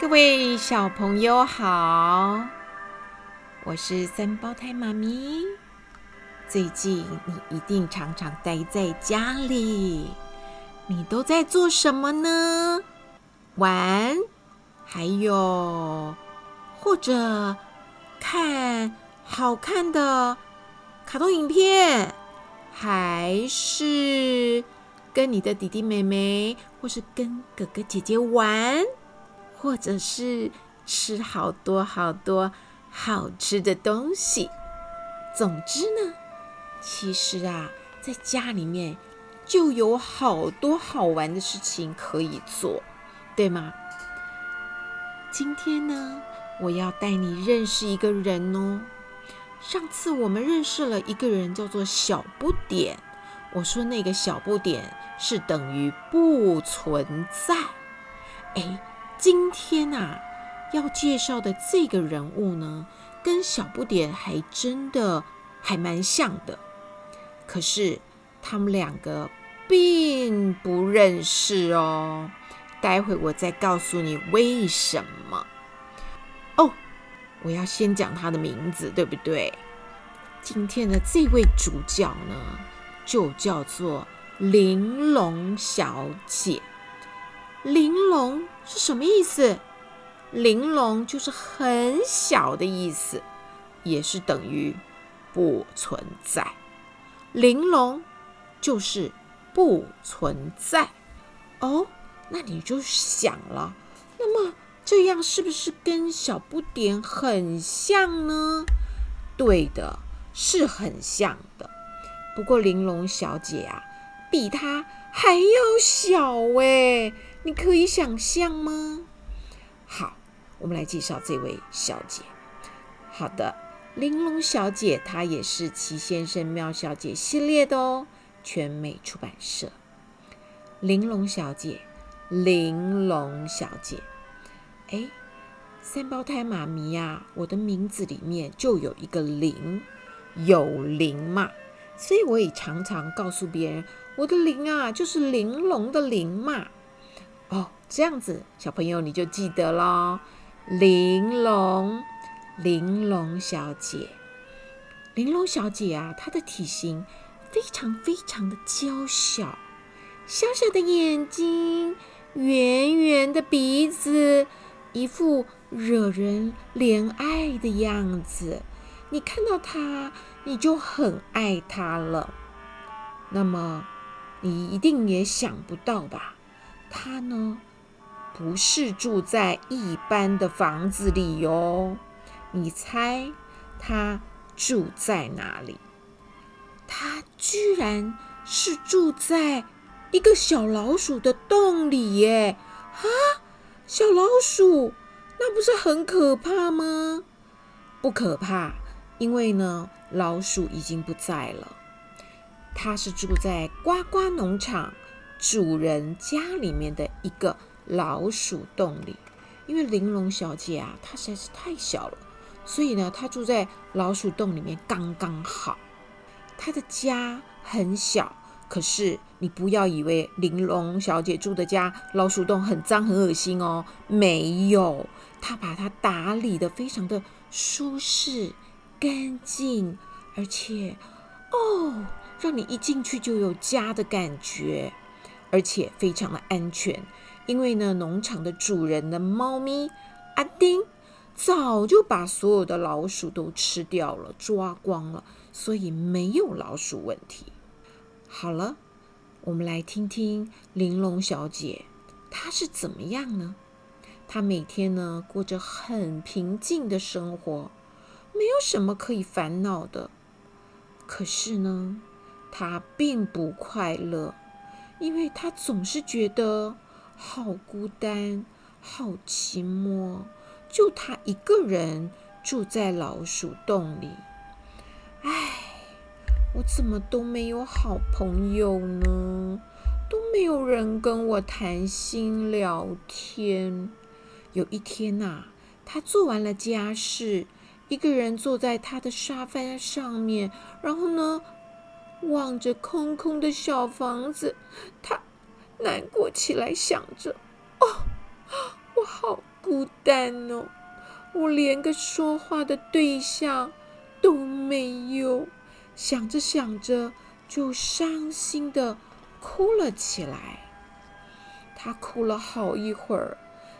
各位小朋友好，我是三胞胎妈咪。最近你一定常常待在家里，你都在做什么呢？玩，还有或者看好看的卡通影片，还是跟你的弟弟妹妹，或是跟哥哥姐姐玩？或者是吃好多好多好吃的东西。总之呢，其实啊，在家里面就有好多好玩的事情可以做，对吗？今天呢，我要带你认识一个人哦。上次我们认识了一个人，叫做小不点。我说那个小不点是等于不存在。哎。今天啊，要介绍的这个人物呢，跟小不点还真的还蛮像的。可是他们两个并不认识哦。待会我再告诉你为什么。哦，我要先讲他的名字，对不对？今天的这位主角呢，就叫做玲珑小姐。玲珑是什么意思？玲珑就是很小的意思，也是等于不存在。玲珑就是不存在哦。那你就想了，那么这样是不是跟小不点很像呢？对的，是很像的。不过玲珑小姐啊，比她还要小哎。你可以想象吗？好，我们来介绍这位小姐。好的，玲珑小姐她也是齐先生妙小姐系列的哦，全美出版社。玲珑小姐，玲珑小姐，哎，三胞胎妈咪呀，我的名字里面就有一个玲，有玲嘛，所以我也常常告诉别人，我的玲啊，就是玲珑的玲嘛。哦，这样子，小朋友你就记得咯。玲珑，玲珑小姐，玲珑小姐啊，她的体型非常非常的娇小，小小的眼睛，圆圆的鼻子，一副惹人怜爱的样子。你看到她，你就很爱她了。那么，你一定也想不到吧？他呢，不是住在一般的房子里哟。你猜他住在哪里？他居然是住在一个小老鼠的洞里耶！啊，小老鼠，那不是很可怕吗？不可怕，因为呢，老鼠已经不在了。他是住在呱呱农场。主人家里面的一个老鼠洞里，因为玲珑小姐啊，她实在是太小了，所以呢，她住在老鼠洞里面刚刚好。她的家很小，可是你不要以为玲珑小姐住的家老鼠洞很脏很恶心哦，没有，她把它打理得非常的舒适、干净，而且哦，让你一进去就有家的感觉。而且非常的安全，因为呢，农场的主人的猫咪阿丁早就把所有的老鼠都吃掉了，抓光了，所以没有老鼠问题。好了，我们来听听玲珑小姐她是怎么样呢？她每天呢过着很平静的生活，没有什么可以烦恼的。可是呢，她并不快乐。因为他总是觉得好孤单、好寂寞，就他一个人住在老鼠洞里。唉，我怎么都没有好朋友呢？都没有人跟我谈心聊天。有一天呐，他做完了家事，一个人坐在他的沙发上面，然后呢，望着空空的小房子，他难过起来，想着：“哦，我好孤单哦，我连个说话的对象都没有。想着想着，就伤心的哭了起来。他哭了好一会儿，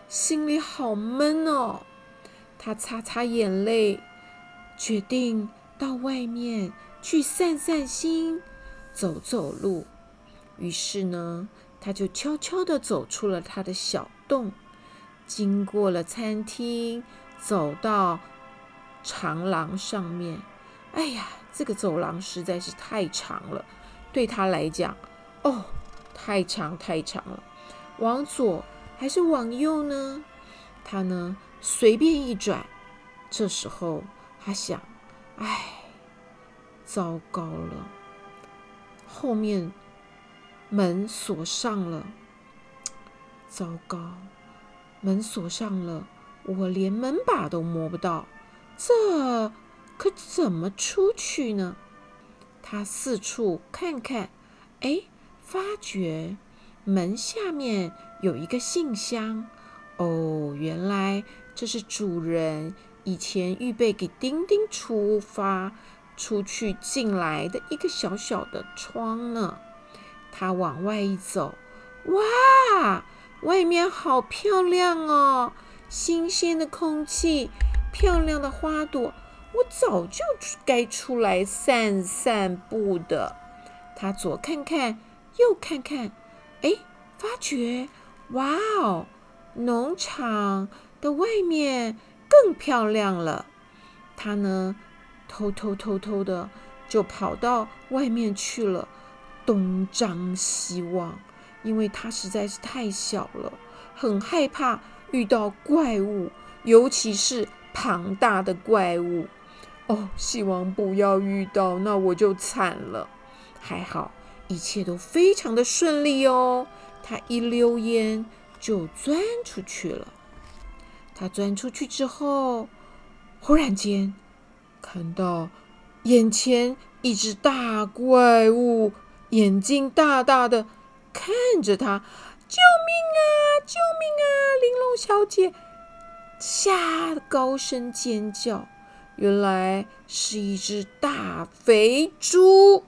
心里好闷哦。他擦擦眼泪，决定到外面去散散心，走走路。于是呢，他就悄悄地走出了他的小洞，经过了餐厅，走到长廊上面。哎呀，这个走廊实在是太长了，对他来讲，哦，太长太长了。往左还是往右呢？他呢，随便一转。这时候他想：哎，糟糕了，后面。门锁上了，糟糕！门锁上了，我连门把都摸不到，这可怎么出去呢？他四处看看，哎，发觉门下面有一个信箱。哦，原来这是主人以前预备给丁丁出发、出去、进来的一个小小的窗呢。他往外一走，哇，外面好漂亮哦！新鲜的空气，漂亮的花朵，我早就该出来散散步的。他左看看，右看看，哎，发觉，哇哦，农场的外面更漂亮了。他呢，偷偷偷偷的就跑到外面去了。东张西望，因为他实在是太小了，很害怕遇到怪物，尤其是庞大的怪物。哦，希望不要遇到，那我就惨了。还好，一切都非常的顺利哦。他一溜烟就钻出去了。他钻出去之后，忽然间看到眼前一只大怪物。眼睛大大的看着他，救命啊！救命啊！玲珑小姐吓得高声尖叫。原来是一只大肥猪。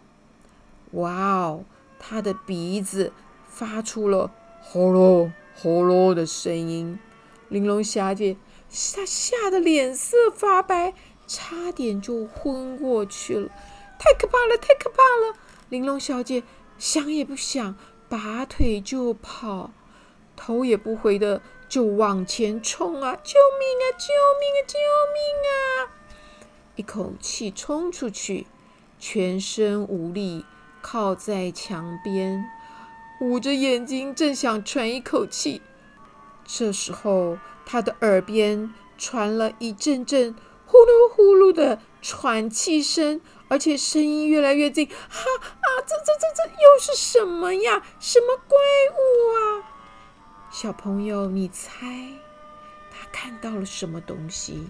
哇哦！它的鼻子发出了呼噜呼噜的声音。玲珑小姐吓吓得脸色发白，差点就昏过去了。太可怕了！太可怕了！玲珑小姐想也不想，拔腿就跑，头也不回的就往前冲啊！救命啊！救命啊！救命啊！一口气冲出去，全身无力，靠在墙边，捂着眼睛，正想喘一口气。这时候，他的耳边传了一阵阵呼噜呼噜的喘气声。而且声音越来越近，哈啊！这这这这又是什么呀？什么怪物啊？小朋友，你猜他看到了什么东西？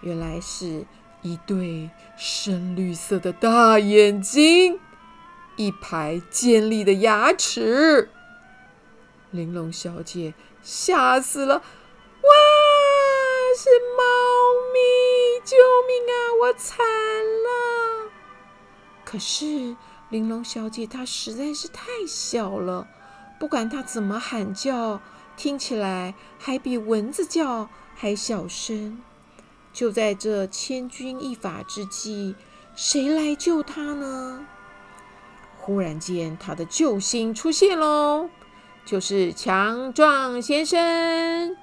原来是一对深绿色的大眼睛，一排尖利的牙齿。玲珑小姐吓死了！哇，是猫！救命啊！我惨了。可是玲珑小姐她实在是太小了，不管她怎么喊叫，听起来还比蚊子叫还小声。就在这千钧一发之际，谁来救她呢？忽然间，她的救星出现喽，就是强壮先生。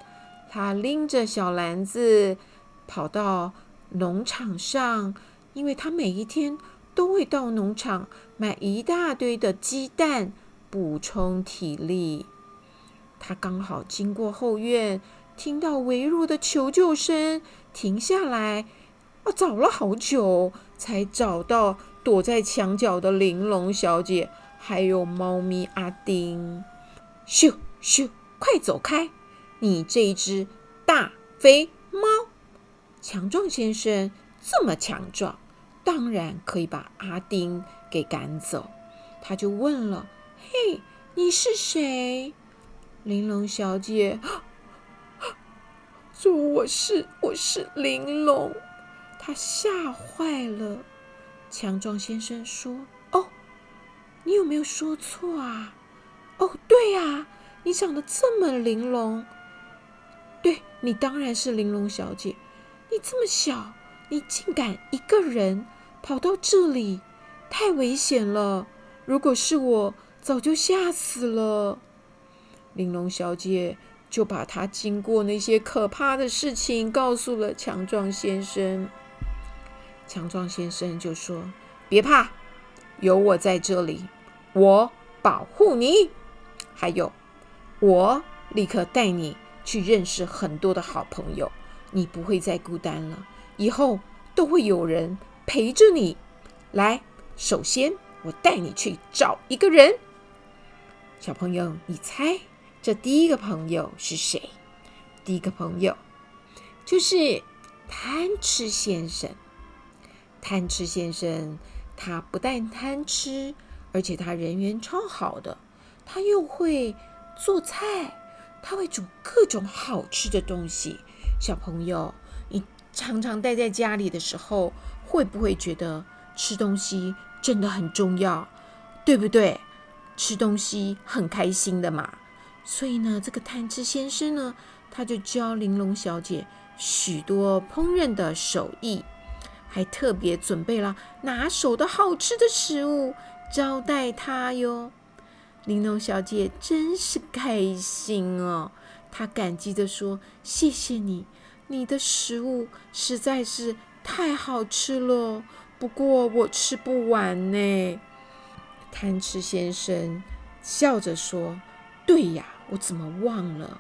他拎着小篮子跑到农场上，因为他每一天都会到农场买一大堆的鸡蛋，补充体力。他刚好经过后院，听到微弱的求救声，停下来，啊，找了好久才找到躲在墙角的玲珑小姐，还有猫咪阿丁。咻咻，快走开！你这一只大肥，强壮先生这么强壮，当然可以把阿丁给赶走。他就问了：“嘿，你是谁？”玲珑小姐说我是我是玲珑。他吓坏了。强壮先生说：“哦，你有没有说错啊？哦，对呀，你长得这么玲珑。对，你当然是玲珑小姐。你这么小，你竟敢一个人跑到这里，太危险了。如果是我，早就吓死了。”玲珑小姐就把她经过那些可怕的事情告诉了强壮先生。强壮先生就说：“别怕，有我在这里，我保护你。还有，我立刻带你去认识很多的好朋友，你不会再孤单了。以后都会有人陪着你。来，首先我带你去找一个人。小朋友，你猜？”这第一个朋友是谁？第一个朋友就是贪吃先生。贪吃先生，他不但贪吃，而且他人缘超好的。他又会做菜，他会煮各种好吃的东西。小朋友，你常常待在家里的时候，会不会觉得吃东西真的很重要？对不对？吃东西很开心的嘛。所以呢，这个贪吃先生呢，他就教玲珑小姐许多烹饪的手艺，还特别准备了拿手的好吃的食物招待她哟。玲珑小姐真是开心哦，他感激地说：“谢谢你，你的食物实在是太好吃了。不过我吃不完呢。”贪吃先生笑着说：“对呀。”我怎么忘了？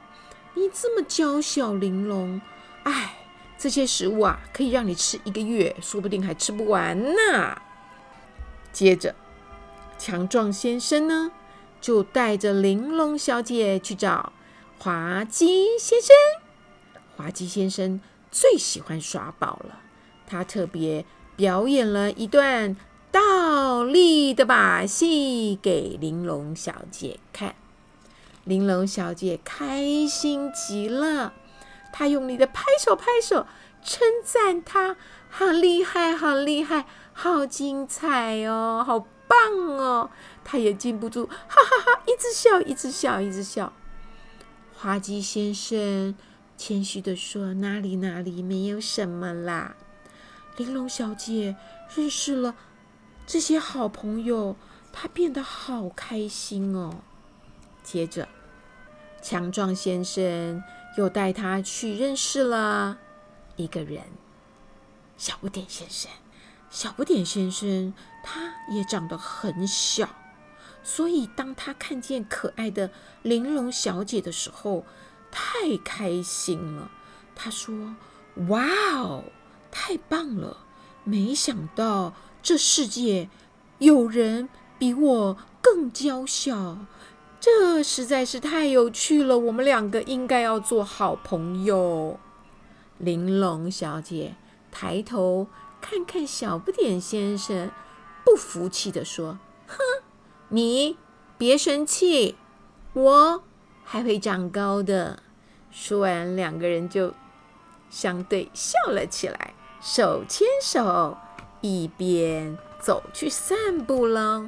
你这么娇小玲珑，哎，这些食物啊，可以让你吃一个月，说不定还吃不完呢。接着，强壮先生呢，就带着玲珑小姐去找滑稽先生。滑稽先生最喜欢耍宝了，他特别表演了一段倒立的把戏给玲珑小姐看。玲珑小姐开心极了，她用力的拍手拍手，称赞他好厉害，好厉害，好精彩哦，好棒哦！她也禁不住，哈哈哈，一直笑，一直笑，一直笑。滑稽先生谦虚的说：“哪里哪里，没有什么啦。”玲珑小姐认识了这些好朋友，她变得好开心哦。接着，强壮先生又带他去认识了一个人——小不点先生。小不点先生他也长得很小，所以当他看见可爱的玲珑小姐的时候，太开心了。他说：“哇哦，太棒了！没想到这世界有人比我更娇小。”这实在是太有趣了，我们两个应该要做好朋友。玲珑小姐抬头看看小不点先生，不服气地说：“，你别生气，我还会长高的。”说完，两个人就相对笑了起来，手牵手一边走去散步了。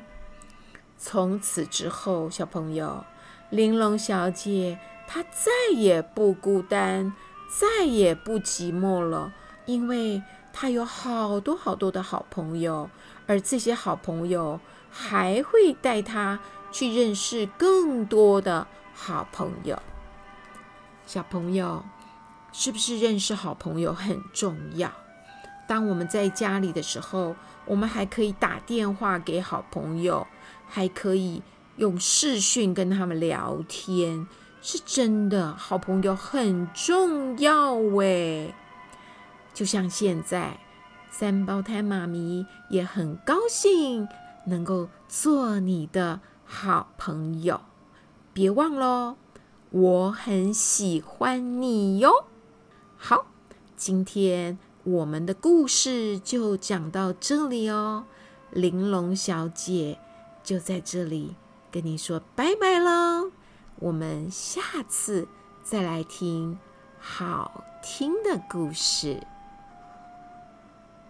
从此之后，小朋友，玲珑小姐她再也不孤单，再也不寂寞了，因为她有好多好多的好朋友，而这些好朋友还会带他去认识更多的好朋友。小朋友，是不是认识好朋友很重要？当我们在家里的时候，我们还可以打电话给好朋友。还可以用视讯跟他们聊天，是真的，好朋友很重要喂。就像现在，三胞胎妈咪也很高兴能够做你的好朋友。别忘了，我很喜欢你哟。好，今天我们的故事就讲到这里哦，玲珑小姐。就在这里跟你说拜拜喽，我们下次再来听好听的故事。